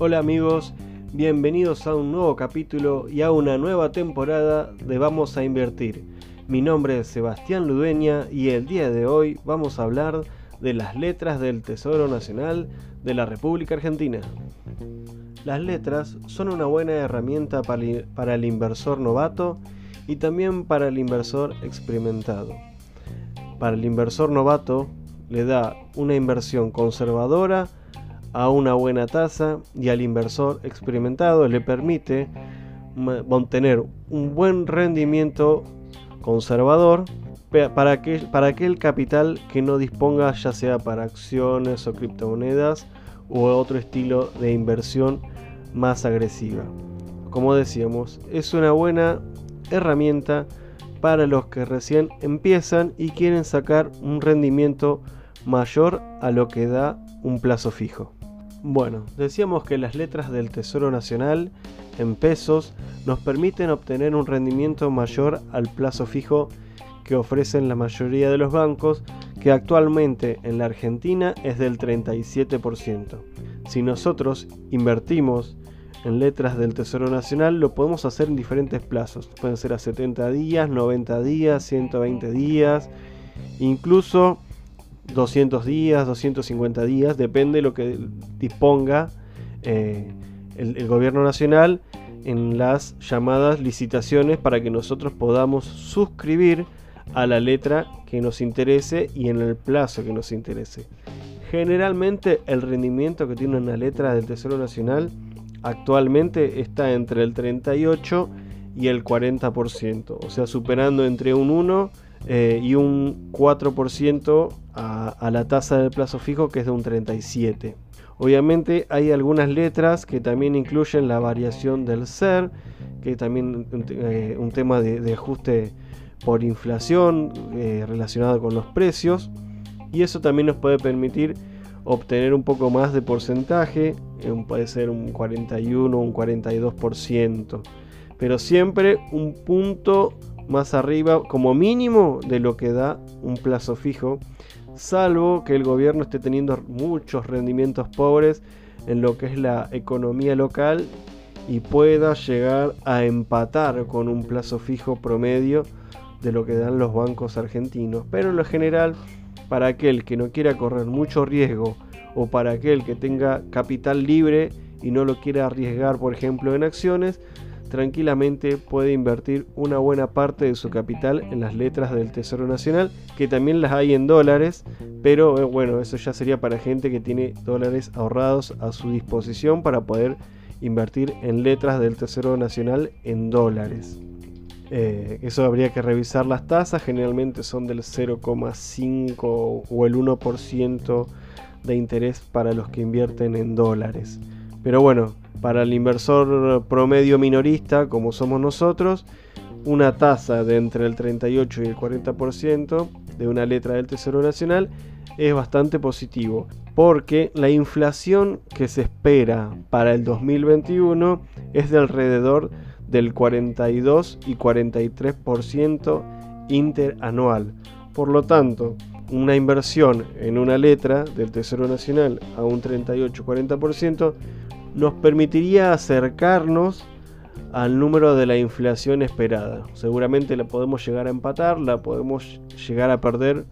Hola amigos, bienvenidos a un nuevo capítulo y a una nueva temporada de Vamos a Invertir. Mi nombre es Sebastián Ludueña y el día de hoy vamos a hablar de las letras del Tesoro Nacional de la República Argentina. Las letras son una buena herramienta para el inversor novato y también para el inversor experimentado. Para el inversor novato le da una inversión conservadora a una buena tasa y al inversor experimentado le permite mantener un buen rendimiento conservador para, que, para aquel capital que no disponga ya sea para acciones o criptomonedas u otro estilo de inversión más agresiva. Como decíamos, es una buena herramienta para los que recién empiezan y quieren sacar un rendimiento mayor a lo que da un plazo fijo. Bueno, decíamos que las letras del Tesoro Nacional en pesos nos permiten obtener un rendimiento mayor al plazo fijo que ofrecen la mayoría de los bancos, que actualmente en la Argentina es del 37%. Si nosotros invertimos en letras del Tesoro Nacional, lo podemos hacer en diferentes plazos. Pueden ser a 70 días, 90 días, 120 días, incluso 200 días, 250 días, depende de lo que disponga eh, el, gobierno nacional en las llamadas licitaciones para que nosotros podamos suscribir a la letra que nos interese y en el plazo que nos interese. Generalmente el rendimiento que tiene una letra del Tesoro Nacional actualmente está entre el 38 y el 40%, o sea, superando entre un 1 eh, y un 4% a, la tasa del plazo fijo que es de un 37. Obviamente hay algunas letras que también incluyen la variación del ser, que también un eh, tema de, ajuste por inflación eh, relacionado con los precios. Y eso también nos puede permitir obtener un poco más de porcentaje, puede ser un 41 o un 42%, pero siempre un punto más arriba como mínimo de lo que da un plazo fijo, salvo que el gobierno esté teniendo muchos rendimientos pobres en lo que es la economía local y pueda llegar a empatar con un plazo fijo promedio de lo que dan los bancos argentinos. Pero en lo general, para aquel que no quiera correr mucho riesgo o para aquel que tenga capital libre y no lo quiera arriesgar, por ejemplo, en acciones, tranquilamente puede invertir una buena parte de su capital en las letras del Tesoro Nacional, que también las hay en dólares, pero eh, bueno, eso ya sería para gente que tiene dólares ahorrados a su disposición para poder invertir en letras del Tesoro Nacional en dólares. Eh, eso habría que revisar las tasas, generalmente son del 0,5 o el 1% de interés para los que invierten en dólares. Pero bueno, para el inversor promedio minorista, como somos nosotros, una tasa de entre el 38 y el 40% de una letra del Tesoro Nacional es bastante positivo, porque la inflación que se espera para el 2021 es de alrededor del 42 y 43% interanual. Por lo tanto, una inversión en una letra del Tesoro Nacional a un 38-40% nos permitiría acercarnos al número de la inflación esperada. Seguramente la podemos llegar a empatar, la podemos llegar a perder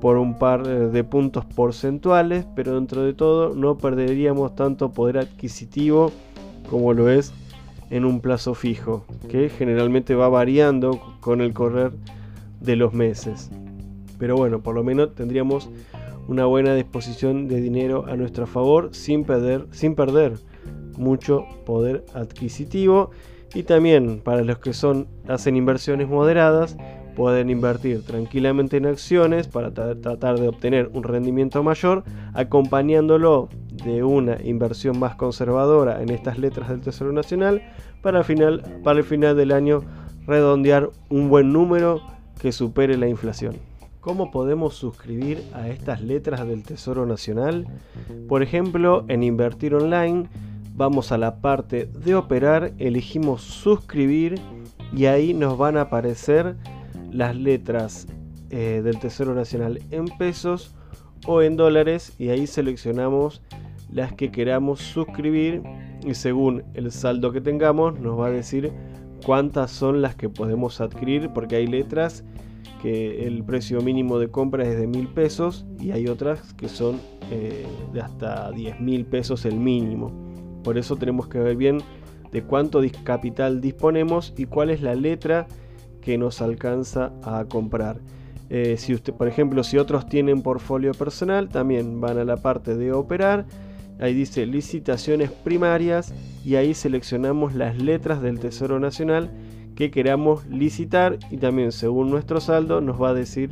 por un par de puntos porcentuales, pero dentro de todo no perderíamos tanto poder adquisitivo como lo es en un plazo fijo, que generalmente va variando con el correr de los meses. Pero bueno, por lo menos tendríamos una buena disposición de dinero a nuestro favor sin perder, sin perder mucho poder adquisitivo. Y también para los que son, hacen inversiones moderadas, pueden invertir tranquilamente en acciones para tratar de obtener un rendimiento mayor, acompañándolo de una inversión más conservadora en estas letras del Tesoro Nacional para, final, para el final del año redondear un buen número que supere la inflación. ¿Cómo podemos suscribir a estas letras del Tesoro Nacional? Por ejemplo, en Invertir Online vamos a la parte de operar, elegimos suscribir y ahí nos van a aparecer las letras eh, del Tesoro Nacional en pesos o en dólares y ahí seleccionamos las que queramos suscribir y según el saldo que tengamos nos va a decir cuántas son las que podemos adquirir porque hay letras que el precio mínimo de compra es de mil pesos y hay otras que son eh, de hasta 10 mil pesos el mínimo. Por eso tenemos que ver bien de cuánto capital disponemos y cuál es la letra que nos alcanza a comprar. Eh, si usted, por ejemplo, si otros tienen portfolio personal, también van a la parte de operar. Ahí dice licitaciones primarias y ahí seleccionamos las letras del Tesoro Nacional que queramos licitar y también según nuestro saldo nos va a decir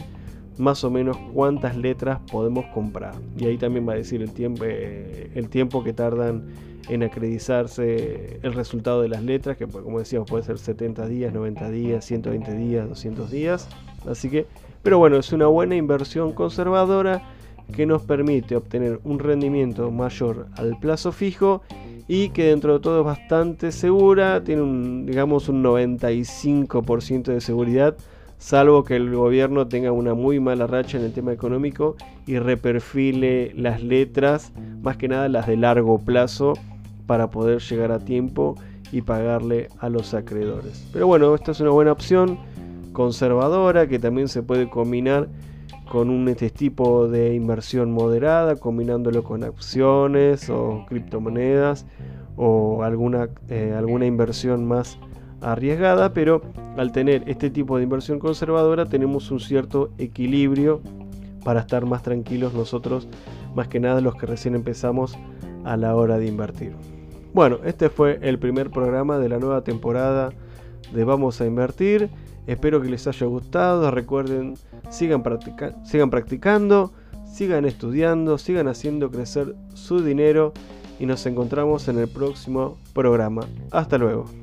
más o menos cuántas letras podemos comprar. Y ahí también va a decir el tiempo, eh, el tiempo que tardan en acreditarse el resultado de las letras, que pues, como decíamos puede ser 70 días, 90 días, 120 días, 200 días. Así que, pero bueno, es una buena inversión conservadora que nos permite obtener un rendimiento mayor al plazo fijo y que dentro de todo es bastante segura, tiene digamos un 95% de seguridad, salvo que el gobierno tenga una muy mala racha en el tema económico y reperfile las letras, más que nada las de largo plazo, para poder llegar a tiempo y pagarle a los acreedores. Pero bueno, esta es una buena opción conservadora que también se puede combinar con un este tipo de inversión moderada, combinándolo con acciones o criptomonedas o alguna, eh, alguna inversión más arriesgada, pero al tener este tipo de inversión conservadora tenemos un cierto equilibrio para estar más tranquilos nosotros, más que nada los que recién empezamos a la hora de invertir. Bueno, este fue el primer programa de la nueva temporada de Vamos a Invertir. Espero que les haya gustado. Recuerden, sigan, sigan practicando, sigan estudiando, sigan haciendo crecer su dinero y nos encontramos en el próximo programa. Hasta luego.